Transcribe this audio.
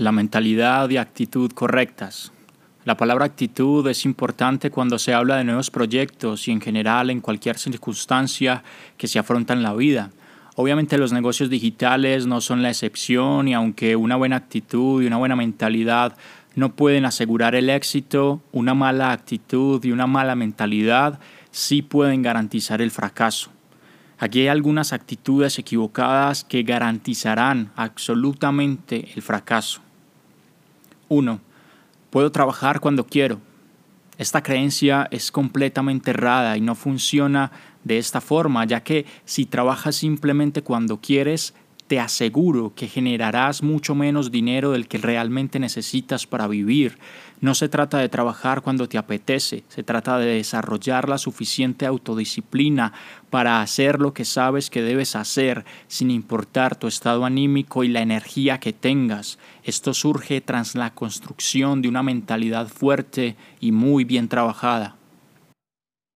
La mentalidad y actitud correctas. La palabra actitud es importante cuando se habla de nuevos proyectos y en general en cualquier circunstancia que se afronta en la vida. Obviamente los negocios digitales no son la excepción y aunque una buena actitud y una buena mentalidad no pueden asegurar el éxito, una mala actitud y una mala mentalidad sí pueden garantizar el fracaso. Aquí hay algunas actitudes equivocadas que garantizarán absolutamente el fracaso. 1. Puedo trabajar cuando quiero. Esta creencia es completamente errada y no funciona de esta forma, ya que si trabajas simplemente cuando quieres, te aseguro que generarás mucho menos dinero del que realmente necesitas para vivir. No se trata de trabajar cuando te apetece, se trata de desarrollar la suficiente autodisciplina para hacer lo que sabes que debes hacer sin importar tu estado anímico y la energía que tengas. Esto surge tras la construcción de una mentalidad fuerte y muy bien trabajada.